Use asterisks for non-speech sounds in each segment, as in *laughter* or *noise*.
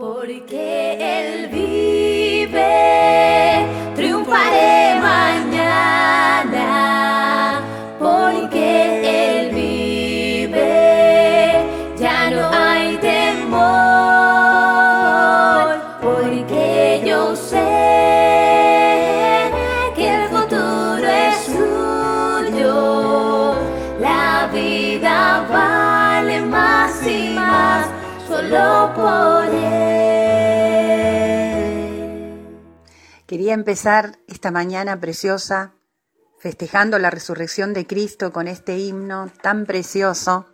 Porque Él vive, empezar esta mañana preciosa festejando la resurrección de Cristo con este himno tan precioso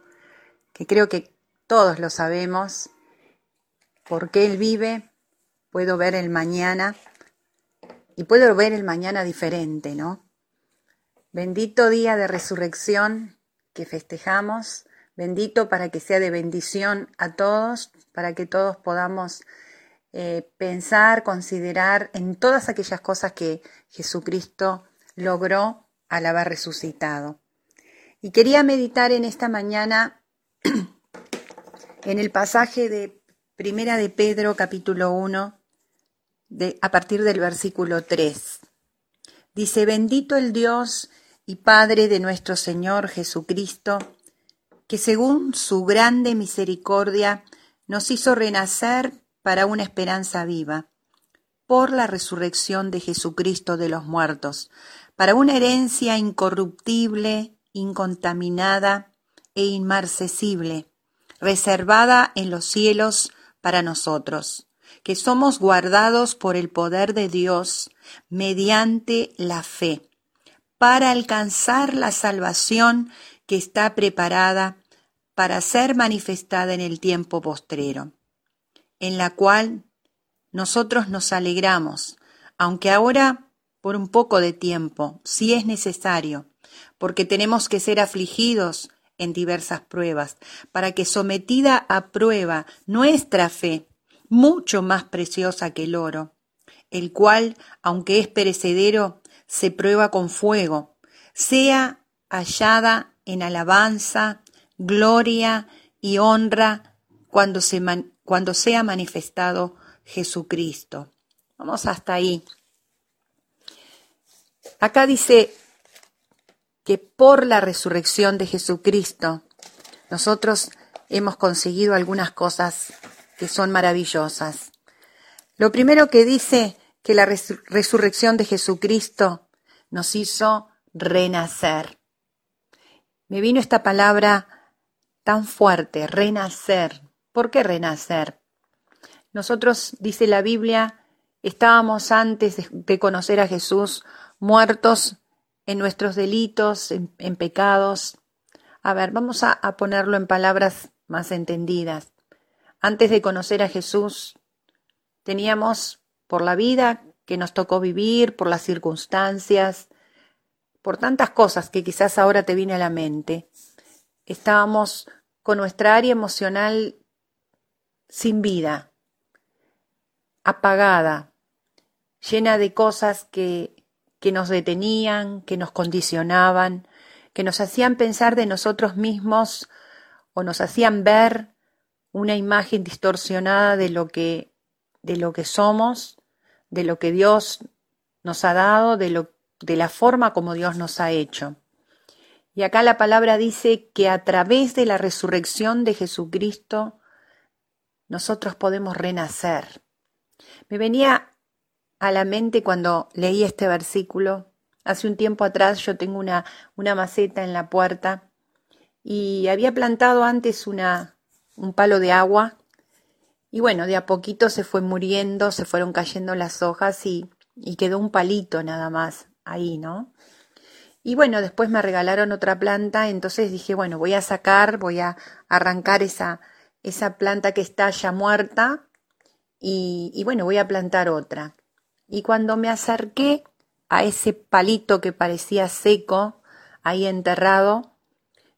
que creo que todos lo sabemos. Porque Él vive, puedo ver el mañana y puedo ver el mañana diferente, ¿no? Bendito día de resurrección que festejamos, bendito para que sea de bendición a todos, para que todos podamos eh, pensar, considerar en todas aquellas cosas que Jesucristo logró al haber resucitado. Y quería meditar en esta mañana en el pasaje de Primera de Pedro capítulo 1 de, a partir del versículo 3. Dice, bendito el Dios y Padre de nuestro Señor Jesucristo, que según su grande misericordia nos hizo renacer para una esperanza viva, por la resurrección de Jesucristo de los muertos, para una herencia incorruptible, incontaminada e inmarcesible, reservada en los cielos para nosotros, que somos guardados por el poder de Dios mediante la fe, para alcanzar la salvación que está preparada para ser manifestada en el tiempo postrero en la cual nosotros nos alegramos, aunque ahora por un poco de tiempo, si es necesario, porque tenemos que ser afligidos en diversas pruebas, para que sometida a prueba nuestra fe, mucho más preciosa que el oro, el cual, aunque es perecedero, se prueba con fuego, sea hallada en alabanza, gloria y honra cuando se, cuando sea manifestado Jesucristo. Vamos hasta ahí. Acá dice que por la resurrección de Jesucristo nosotros hemos conseguido algunas cosas que son maravillosas. Lo primero que dice que la resurrección de Jesucristo nos hizo renacer. Me vino esta palabra tan fuerte, renacer. ¿Por qué renacer? Nosotros, dice la Biblia, estábamos antes de, conocer a Jesús muertos en nuestros delitos, en, pecados. A ver, vamos a, a ponerlo en palabras más entendidas. Antes de conocer a Jesús, teníamos por la vida que nos tocó vivir, por las circunstancias, por tantas cosas que quizás ahora te viene a la mente. Estábamos con nuestra área emocional sin vida, apagada, llena de cosas que, que nos detenían, que nos condicionaban, que nos hacían pensar de nosotros mismos o nos hacían ver una imagen distorsionada de lo que de lo que somos, de lo que Dios nos ha dado, de lo de la forma como Dios nos ha hecho. Y acá la palabra dice que a través de la resurrección de Jesucristo nosotros podemos renacer. Me venía a la mente cuando leí este versículo. Hace un tiempo atrás yo tengo una, una maceta en la puerta y había plantado antes una, un palo de agua y bueno, de a poquito se fue muriendo, se fueron cayendo las hojas y, y quedó un palito nada más ahí, ¿no? Y bueno, después me regalaron otra planta, entonces dije, bueno, voy a sacar, voy a arrancar esa, esa planta que está ya muerta y, bueno, voy a plantar otra. Y cuando me acerqué a ese palito que parecía seco, ahí enterrado,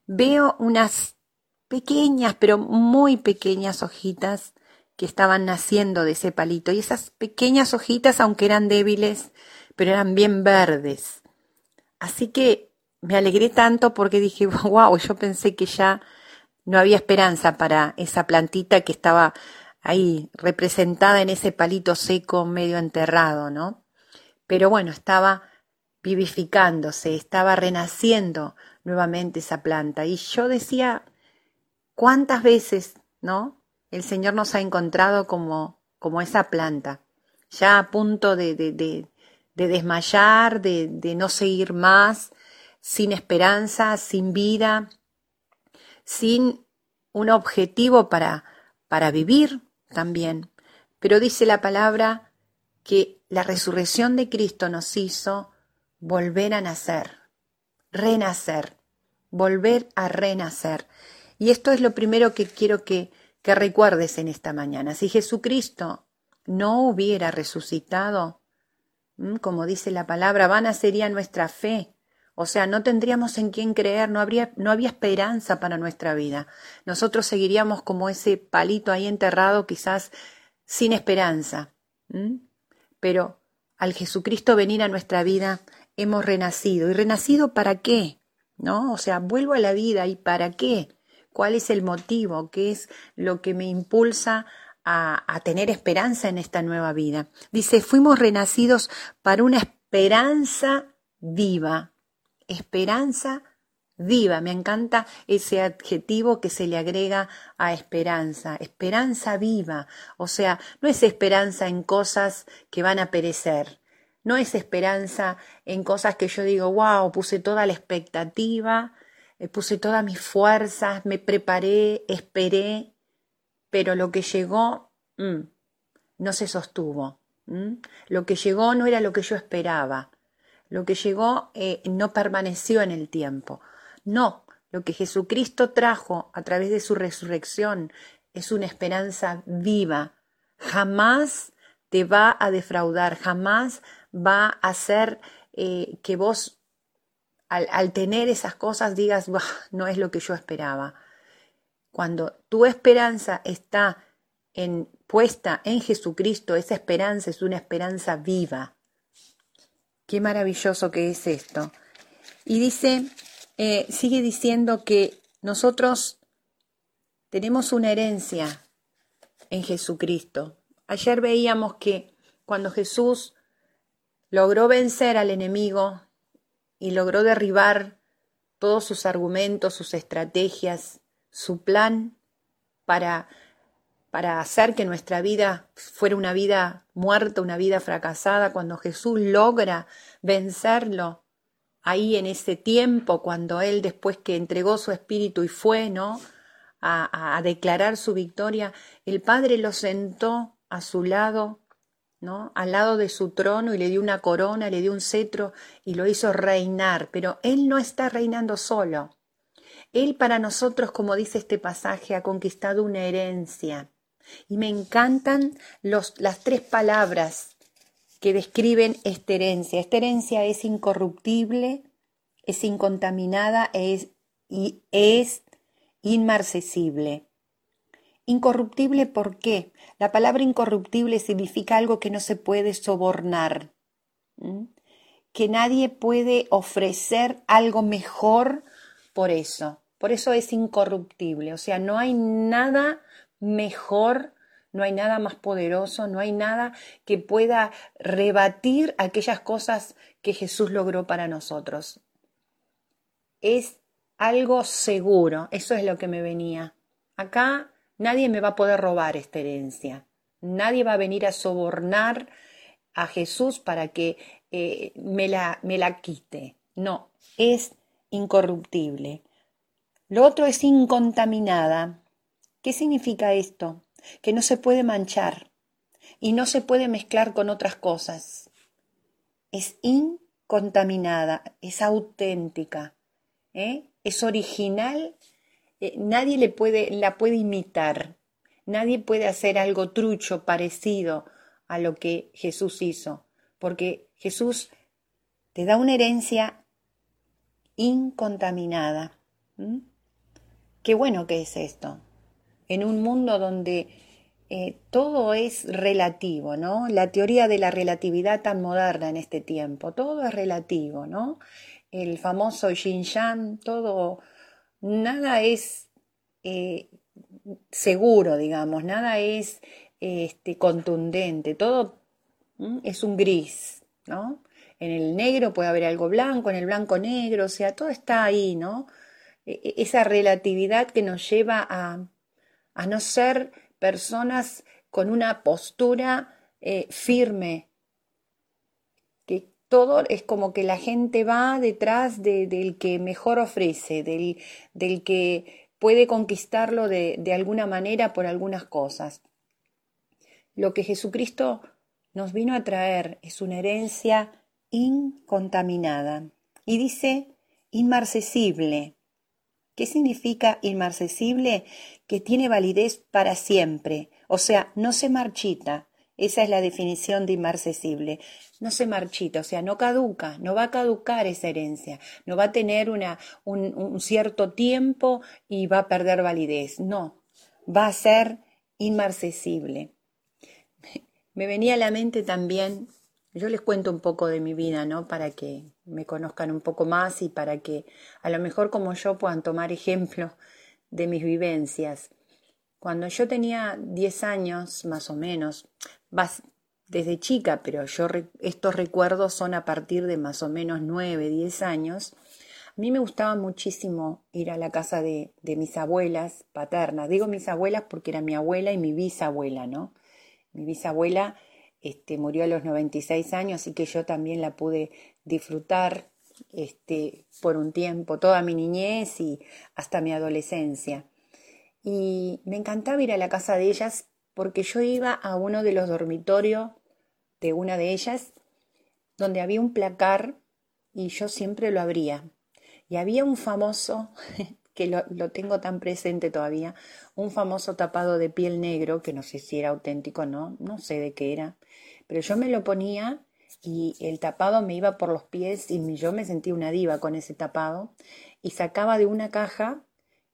veo unas pequeñas, pero muy pequeñas hojitas que estaban naciendo de ese palito. Y esas pequeñas hojitas, aunque eran débiles, pero eran bien verdes. Así que me alegré tanto porque dije, *laughs* wow, yo pensé que ya no había esperanza para esa plantita que estaba ahí representada en ese palito seco medio enterrado, ¿no? Pero bueno, estaba vivificándose, estaba renaciendo nuevamente esa planta. Y yo decía, ¿cuántas veces, no? El Señor nos ha encontrado como, como esa planta, ya a punto de, de, de, de desmayar, de, de no seguir más, sin esperanza, sin vida, sin un objetivo para, para vivir también. Pero dice la palabra que la resurrección de Cristo nos hizo volver a nacer, renacer, volver a renacer. Y esto es lo primero que quiero que, que recuerdes en esta mañana. Si Jesucristo no hubiera resucitado, como dice la palabra, vana sería nuestra fe. O sea, no tendríamos en quién creer, no, habría, no había esperanza para nuestra vida. Nosotros seguiríamos como ese palito ahí enterrado, quizás sin esperanza. Pero al Jesucristo venir a nuestra vida, hemos renacido. ¿Y renacido para qué? ¿No? O sea, vuelvo a la vida y ¿para qué? ¿Cuál es el motivo? ¿Qué es lo que me impulsa a, a tener esperanza en esta nueva vida? Dice, fuimos renacidos para una esperanza viva. Esperanza viva. Me encanta ese adjetivo que se le agrega a esperanza. Esperanza viva. O sea, no es esperanza en cosas que van a perecer. No es esperanza en cosas que yo digo, wow, puse toda la expectativa, eh, puse todas mis fuerzas, me preparé, esperé, pero lo que llegó mm, no se sostuvo. Lo que llegó no era lo que yo esperaba. Lo que llegó eh, no permaneció en el tiempo. No, lo que Jesucristo trajo a través de su resurrección es una esperanza viva. Jamás te va a defraudar, jamás va a hacer eh, que vos al, tener esas cosas digas, no es lo que yo esperaba. Cuando tu esperanza está en, puesta en Jesucristo, esa esperanza es una esperanza viva. Qué maravilloso que es esto. Y dice, eh, sigue diciendo que nosotros tenemos una herencia en Jesucristo. Ayer veíamos que cuando Jesús logró vencer al enemigo y logró derribar todos sus argumentos, sus estrategias, su plan para, para hacer que nuestra vida fuera una vida muerta, una vida fracasada, cuando Jesús logra vencerlo ahí en ese tiempo, cuando Él después que entregó su espíritu y fue, ¿no? A, declarar su victoria, el Padre lo sentó a su lado ¿no? al lado de su trono y le dio una corona, le dio un cetro y lo hizo reinar, pero Él no está reinando solo. Él para nosotros, como dice este pasaje, ha conquistado una herencia. Y me encantan los, las tres palabras que describen esta herencia. Esta herencia es incorruptible, es incontaminada es, y es inmarcesible. Incorruptible, ¿por qué? La palabra incorruptible significa algo que no se puede sobornar, que nadie puede ofrecer algo mejor por eso. Por eso es incorruptible. O sea, no hay nada mejor, no hay nada más poderoso, no hay nada que pueda rebatir aquellas cosas que Jesús logró para nosotros. Es algo seguro, eso es lo que me venía. Acá Nadie me va a poder robar esta herencia. Nadie va a venir a sobornar a Jesús para que eh, me, la, me la quite. No, es incorruptible. Lo otro es incontaminada. ¿Qué significa esto? Que no se puede manchar y no se puede mezclar con otras cosas. Es incontaminada, es auténtica, ¿eh? es original eh, nadie le puede, la puede imitar, nadie puede hacer algo trucho parecido a lo que Jesús hizo, porque Jesús te da una herencia incontaminada. Qué bueno que es esto, en un mundo donde eh, todo es relativo, ¿no? La teoría de la relatividad tan moderna en este tiempo, todo es relativo, ¿no? El famoso Yin todo nada es, eh, seguro, digamos, nada es este, contundente, todo es un gris, ¿no? En el negro puede haber algo blanco, en el blanco negro, o sea, todo está ahí, ¿no? E, e, esa relatividad que nos lleva a, a no ser personas con una postura eh, firme, que todo es como que la gente va detrás del que mejor ofrece, del, del que puede conquistarlo de, de alguna manera por algunas cosas. Lo que Jesucristo nos vino a traer es una herencia incontaminada. Y dice inmarcesible. ¿Qué significa inmarcesible? Que tiene validez para siempre, o sea, no se marchita. Esa es la definición de inmarcesible. No se marchita, o sea, no caduca, no va a caducar esa herencia, no va a tener una, un, un cierto tiempo y va a perder validez. No, va a ser inmarcesible. *laughs* Me venía a la mente también yo les cuento un poco de mi vida, ¿no? Para que me conozcan un poco más y para que a lo mejor como yo puedan tomar ejemplo de mis vivencias. Cuando yo tenía 10 años, más o menos, desde chica, pero yo estos recuerdos son a partir de más o menos 9, 10 años, a mí me gustaba muchísimo ir a la casa de, de mis abuelas paternas. Digo mis abuelas porque era mi abuela y mi bisabuela, ¿no? Mi bisabuela este, murió a los 96 años, así que yo también la pude disfrutar este, por un tiempo, toda mi niñez y hasta mi adolescencia. Y me encantaba ir a la casa de ellas porque yo iba a uno de los dormitorios de una de ellas, donde había un placar y yo siempre lo abría. Y había un famoso, *laughs* que lo, tengo tan presente todavía, un famoso tapado de piel negro, que no sé si era auténtico o no, no sé de qué era, pero yo me lo ponía y el tapado me iba por los pies y yo me sentía una diva con ese tapado y sacaba de una caja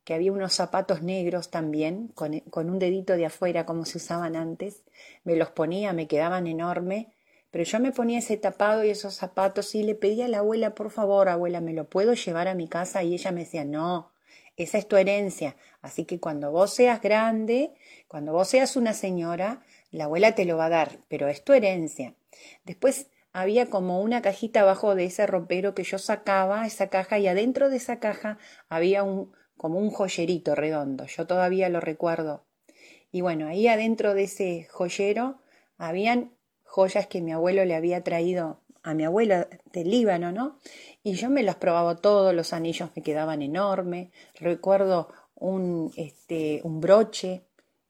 que había unos zapatos negros también, con, con un dedito de afuera como se usaban antes, me los ponía, me quedaban enorme, pero yo me ponía ese tapado y esos zapatos y le pedía a la abuela, por favor, abuela, ¿me lo puedo llevar a mi casa? Y ella me decía, no, esa es tu herencia, así que cuando vos seas grande, cuando vos seas una señora, la abuela te lo va a dar, pero es tu herencia. Después había como una cajita abajo de ese ropero que yo sacaba esa caja y adentro de esa caja había un como un joyerito redondo. Yo todavía lo recuerdo. Y bueno, ahí adentro de ese joyero habían joyas que mi abuelo le había traído a mi abuela del Líbano, ¿no? Y yo me los probaba todos, los anillos me quedaban enormes. Recuerdo un, este, un broche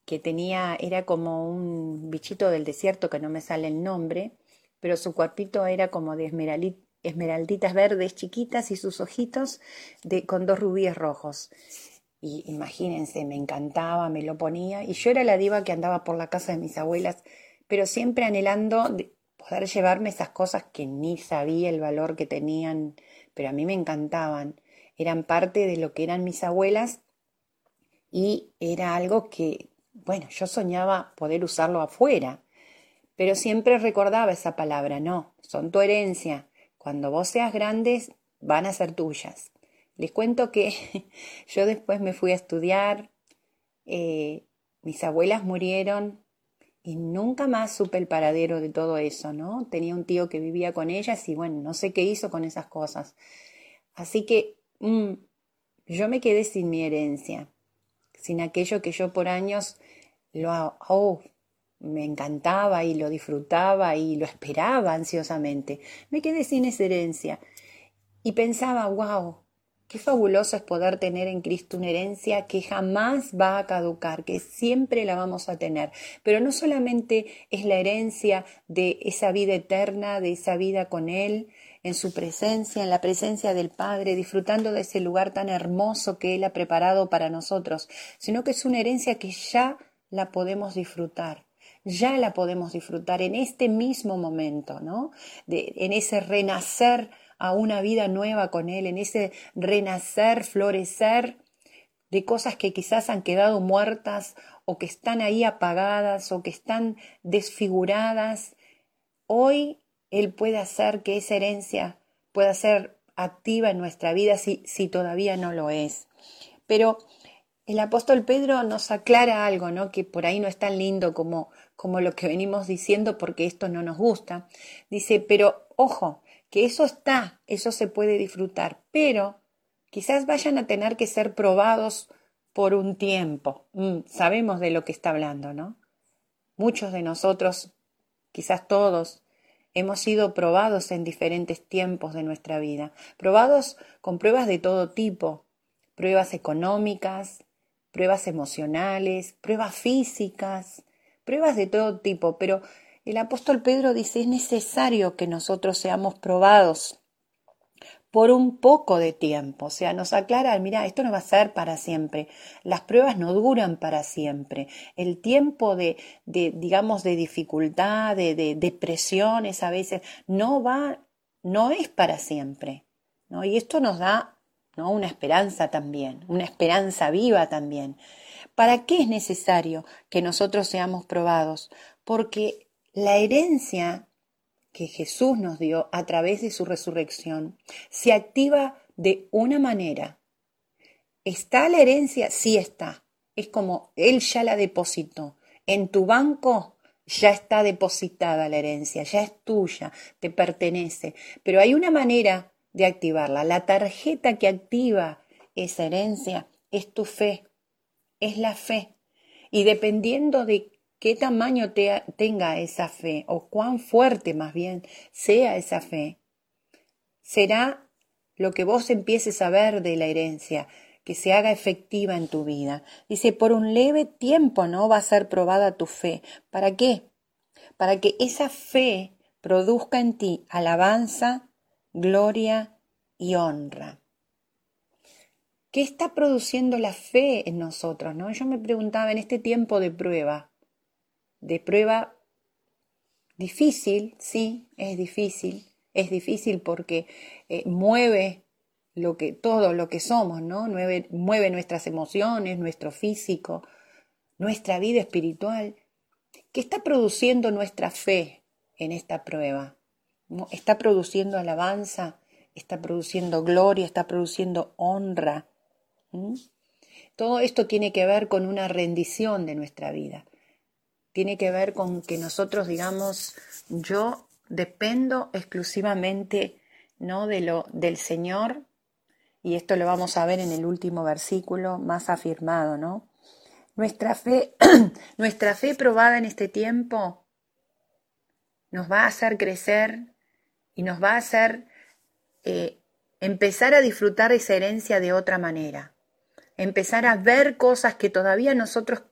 que tenía, era como un bichito del desierto que no me sale el nombre, pero su cuerpito era como de esmeralditas verdes chiquitas y sus ojitos de, con dos rubíes rojos. Y imagínense, me encantaba, me lo ponía, y yo era la diva que andaba por la casa de mis abuelas, pero siempre anhelando poder llevarme esas cosas que ni sabía el valor que tenían, pero a mí me encantaban. Eran parte de lo que eran mis abuelas y era algo que bueno, yo soñaba poder usarlo afuera, pero siempre recordaba esa palabra, no, son tu herencia, cuando vos seas grandes van a ser tuyas. Les cuento que *laughs* yo después me fui a estudiar, eh, mis abuelas murieron y nunca más supe el paradero de todo eso, ¿no? Tenía un tío que vivía con ellas y bueno, no sé qué hizo con esas cosas. Así que mm, yo me quedé sin mi herencia sin aquello que yo por años lo oh, me encantaba y lo disfrutaba y lo esperaba ansiosamente. Me quedé sin esa herencia y pensaba, wow, qué fabuloso es poder tener en Cristo una herencia que jamás va a caducar, que siempre la vamos a tener. Pero no solamente es la herencia de esa vida eterna, de esa vida con Él, en su presencia, en la presencia del Padre, disfrutando de ese lugar tan hermoso que Él ha preparado para nosotros, sino que es una herencia que ya la podemos disfrutar ya la podemos disfrutar en este mismo momento, ¿no? En ese renacer a una vida nueva con Él, en ese renacer, florecer de cosas que quizás han quedado muertas o que están ahí apagadas o que están desfiguradas. Hoy él puede hacer que esa herencia pueda ser activa en nuestra vida si, si todavía no lo es. Pero el apóstol Pedro nos aclara algo, ¿no? Que por ahí no es tan lindo como, como lo que venimos diciendo porque esto no nos gusta. Dice, pero ojo, que eso está, eso se puede disfrutar, pero quizás vayan a tener que ser probados por un tiempo. Mm, sabemos de lo que está hablando, ¿no? Muchos de nosotros, quizás todos, hemos sido probados en diferentes tiempos de nuestra vida, probados con pruebas de todo tipo, pruebas económicas, pruebas emocionales, pruebas físicas, pruebas de todo tipo, pero el apóstol Pedro dice es necesario que nosotros seamos probados por un poco de tiempo. O sea, nos aclara, mira, esto no va a ser para siempre. Las pruebas no duran para siempre. El tiempo de, de digamos, de dificultad, de, de depresiones a veces, no va, no es para siempre. ¿no? Y esto nos da ¿no? Una esperanza también, una esperanza viva también. ¿Para qué es necesario que nosotros seamos probados? Porque la herencia que Jesús nos dio a través de su resurrección se activa de una manera. ¿Está la herencia? Sí está. Es como Él ya la depositó. En tu banco ya está depositada la herencia, ya es tuya, te pertenece. Pero hay una manera de activarla. La tarjeta que activa esa herencia es tu fe, es la fe. Y dependiendo de qué tamaño tenga esa fe, o cuán fuerte más bien sea esa fe, será lo que vos empieces a ver de la herencia, que se haga efectiva en tu vida. Dice, por un leve tiempo no va a ser probada tu fe. ¿Para qué? Para que esa fe produzca en ti alabanza, gloria y honra. ¿Qué está produciendo la fe en nosotros? ¿no? Yo me preguntaba en este tiempo de prueba, de prueba difícil, sí, es difícil, es difícil porque eh, mueve lo que, todo lo que somos, ¿no? Mueve, mueve nuestras emociones, nuestro físico, nuestra vida espiritual. ¿Qué está produciendo nuestra fe en esta prueba? ¿Está produciendo alabanza? ¿Está produciendo gloria? ¿Está produciendo honra? Todo esto tiene que ver con una rendición de nuestra vida. Tiene que ver con que nosotros digamos, yo dependo exclusivamente no de lo del Señor y esto lo vamos a ver en el último versículo más afirmado, ¿no? Nuestra fe, *clears throat* nuestra fe probada en este tiempo nos va a hacer crecer y nos va a hacer eh, empezar a disfrutar esa herencia de otra manera, empezar a ver cosas que todavía nosotros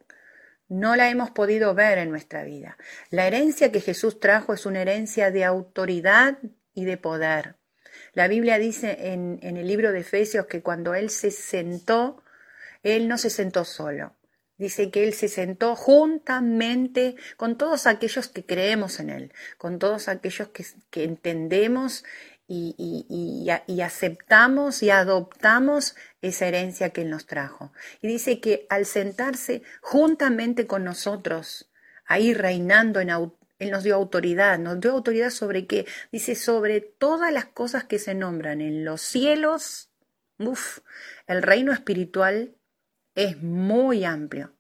no la hemos podido ver en nuestra vida. La herencia que Jesús trajo es una herencia de autoridad y de poder. La Biblia dice en, el libro de Efesios que cuando Él se sentó, Él no se sentó solo. Dice que Él se sentó juntamente con todos aquellos que creemos en Él, con todos aquellos que, que entendemos y, y, y, aceptamos y adoptamos esa herencia que Él nos trajo. Y dice que al sentarse juntamente con nosotros, ahí reinando en, él nos dio autoridad, nos dio autoridad sobre qué? Dice, sobre todas las cosas que se nombran en los cielos. Uf, el reino espiritual es muy amplio,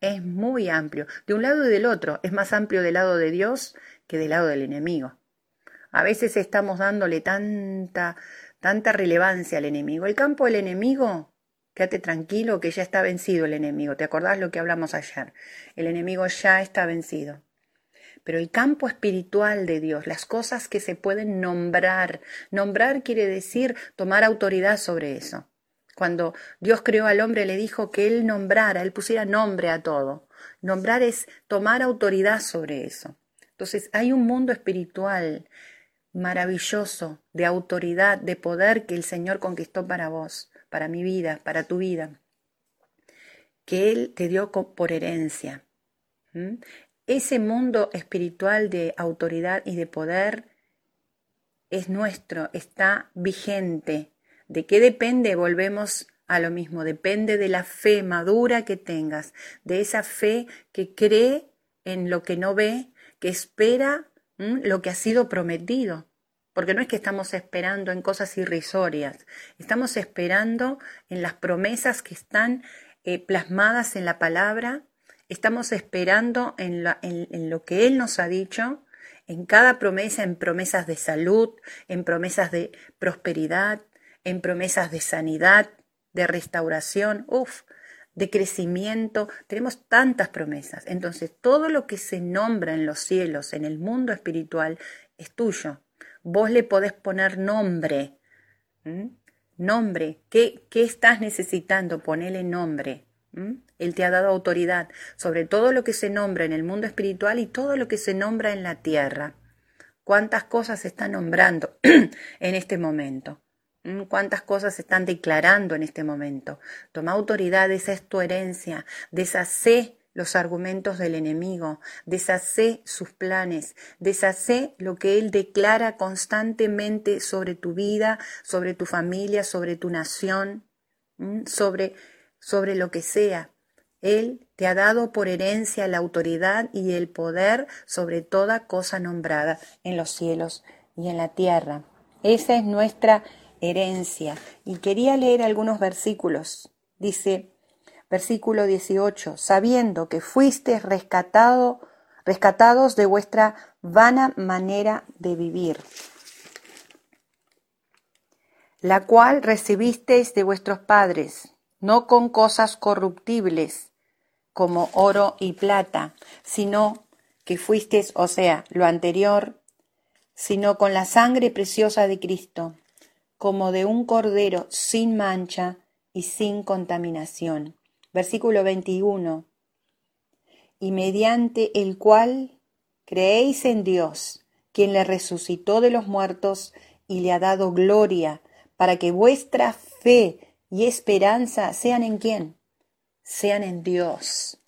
es muy amplio. De un lado y del otro, es más amplio del lado de Dios que del lado del enemigo. A veces estamos dándole tanta, tanta relevancia al enemigo. El campo del enemigo, quédate tranquilo que ya está vencido el enemigo. ¿Te acordás lo que hablamos ayer? El enemigo ya está vencido. Pero el campo espiritual de Dios, las cosas que se pueden nombrar, nombrar quiere decir tomar autoridad sobre eso. Cuando Dios creó al hombre le dijo que él nombrara, él pusiera nombre a todo. Nombrar es tomar autoridad sobre eso. Entonces hay un mundo espiritual maravilloso de autoridad, de poder que el Señor conquistó para vos, para mi vida, para tu vida, que Él te dio por herencia. Ese mundo espiritual de autoridad y de poder es nuestro, está vigente. ¿De qué depende? Volvemos a lo mismo, depende de la fe madura que tengas, de esa fe que cree en lo que no ve, que espera lo que ha sido prometido. Porque no es que estamos esperando en cosas irrisorias, estamos esperando en las promesas que están eh, plasmadas en la palabra, estamos esperando en, en lo que Él nos ha dicho, en cada promesa, en promesas de salud, en promesas de prosperidad, en promesas de sanidad, de restauración, uff, de crecimiento. Tenemos tantas promesas. Entonces, todo lo que se nombra en los cielos, en el mundo espiritual, es tuyo. Vos le podés poner nombre. Nombre. ¿Qué, ¿Qué, estás necesitando? Ponele nombre. Él te ha dado autoridad sobre todo lo que se nombra en el mundo espiritual y todo lo que se nombra en la tierra. ¿Cuántas cosas se están nombrando *clears throat* en este momento? Mm, cuántas cosas se están declarando en este momento. Toma autoridad, esa es tu herencia, deshace los argumentos del enemigo, deshace sus planes, deshace lo que él declara constantemente sobre tu vida, sobre tu familia, sobre tu nación, mm, sobre, sobre lo que sea. Él te ha dado por herencia la autoridad y el poder sobre toda cosa nombrada en los cielos y en la tierra. Esa es nuestra herencia. Y quería leer algunos versículos. Dice, versículo 18, sabiendo que fuisteis rescatado, rescatados de vuestra vana manera de vivir, la cual recibisteis de vuestros padres, no con cosas corruptibles, como oro y plata, sino que fuisteis, o sea, lo anterior, sino con la sangre preciosa de Cristo como de un cordero sin mancha y sin contaminación. Versículo 21. Y mediante el cual creéis en Dios, quien le resucitó de los muertos y le ha dado gloria, para que vuestra fe y esperanza sean en quién? Sean en Dios.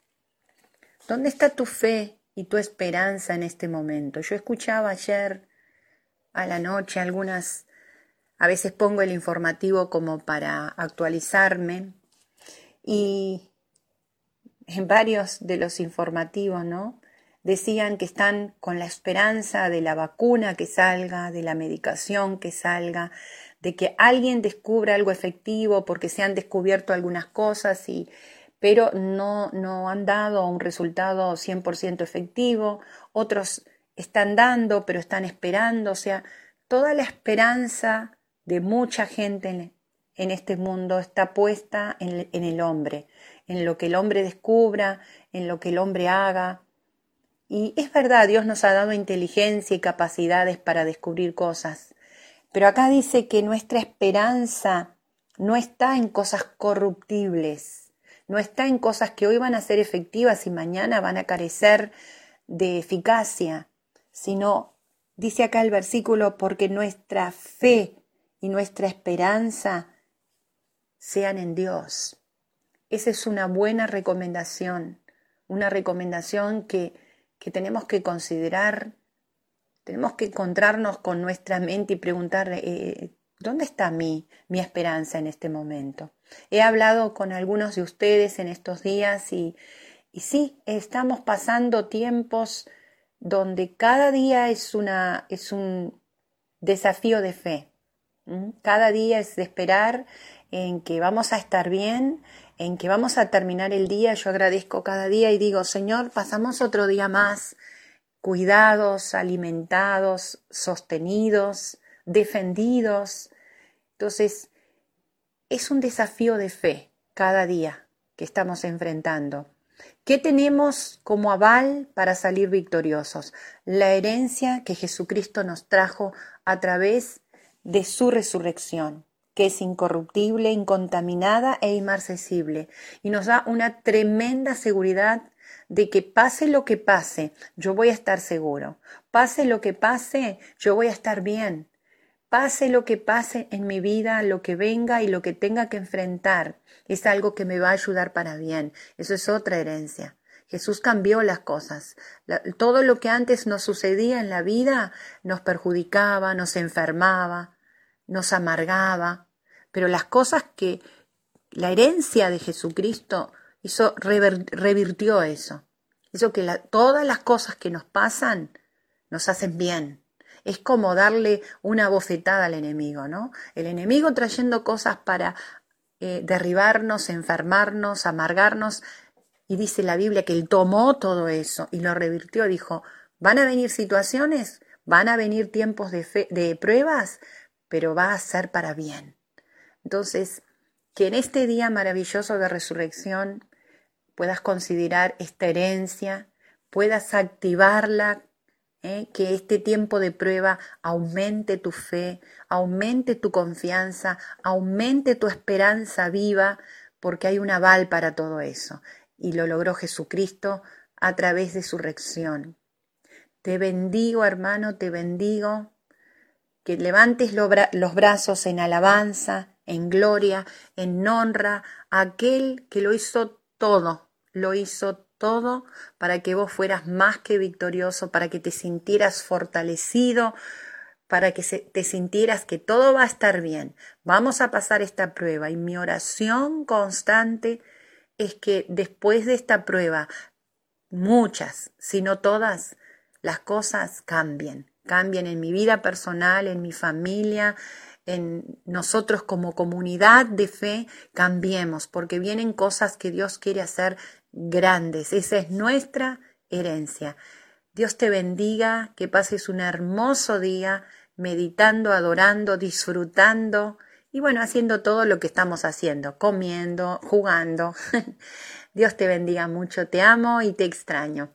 ¿Dónde está tu fe y tu esperanza en este momento? Yo escuchaba ayer a la noche algunas a veces pongo el informativo como para actualizarme y en varios de los informativos, ¿no? Decían que están con la esperanza de la vacuna que salga, de la medicación que salga, de que alguien descubra algo efectivo porque se han descubierto algunas cosas y pero no, no han dado un resultado 100% efectivo, otros están dando pero están esperando, o sea, toda la esperanza de mucha gente en, este mundo está puesta en, el hombre, en lo que el hombre descubra, en lo que el hombre haga. Y es verdad, Dios nos ha dado inteligencia y capacidades para descubrir cosas, pero acá dice que nuestra esperanza no está en cosas corruptibles, no está en cosas que hoy van a ser efectivas y mañana van a carecer de eficacia, sino, dice acá el versículo, porque nuestra fe y nuestra esperanza sean en Dios. Esa es una buena recomendación, una recomendación que, que tenemos que considerar, tenemos que encontrarnos con nuestra mente y preguntar, eh, ¿dónde está mi, mi esperanza en este momento? He hablado con algunos de ustedes en estos días y, y sí, estamos pasando tiempos donde cada día es, una, es un desafío de fe. Cada día es de esperar en que vamos a estar bien, en que vamos a terminar el día. Yo agradezco cada día y digo, Señor, pasamos otro día más cuidados, alimentados, sostenidos, defendidos. Entonces, es un desafío de fe cada día que estamos enfrentando. ¿Qué tenemos como aval para salir victoriosos? La herencia que Jesucristo nos trajo a través de su resurrección, que es incorruptible, incontaminada e inmarcesible, y nos da una tremenda seguridad de que pase lo que pase, yo voy a estar seguro. Pase lo que pase, yo voy a estar bien. Pase lo que pase en mi vida, lo que venga y lo que tenga que enfrentar, es algo que me va a ayudar para bien. Eso es otra herencia. Jesús cambió las cosas. todo lo que antes nos sucedía en la vida nos perjudicaba, nos enfermaba, nos amargaba, pero las cosas que la herencia de Jesucristo hizo, revirtió eso. Hizo que todas las cosas que nos pasan nos hacen bien. Es como darle una bofetada al enemigo, ¿no? El enemigo trayendo cosas para eh, derribarnos, enfermarnos, amargarnos. Y dice la Biblia que Él tomó todo eso y lo revirtió. Dijo, van a venir situaciones, van a venir tiempos de, fe, de pruebas, pero va a ser para bien. Entonces, que en este día maravilloso de resurrección puedas considerar esta herencia, puedas activarla, ¿eh? que este tiempo de prueba aumente tu fe, aumente tu confianza, aumente tu esperanza viva, porque hay un aval para todo eso. Y lo logró Jesucristo a través de su reacción. Te bendigo, hermano, te bendigo, que levantes los brazos en alabanza, en gloria, en honra a aquel que lo hizo todo, lo hizo todo para que vos fueras más que victorioso, para que te sintieras fortalecido, para que te sintieras que todo va a estar bien. Vamos a pasar esta prueba y mi oración constante es que después de esta prueba, muchas, si no todas, las cosas cambien, cambien en mi vida personal, en mi familia, en nosotros como comunidad de fe cambiemos, porque vienen cosas que Dios quiere hacer grandes. Esa es nuestra herencia. Dios te bendiga, que pases un hermoso día meditando, adorando, disfrutando y bueno, haciendo todo lo que estamos haciendo, comiendo, jugando. *laughs* Dios te bendiga mucho, te amo y te extraño.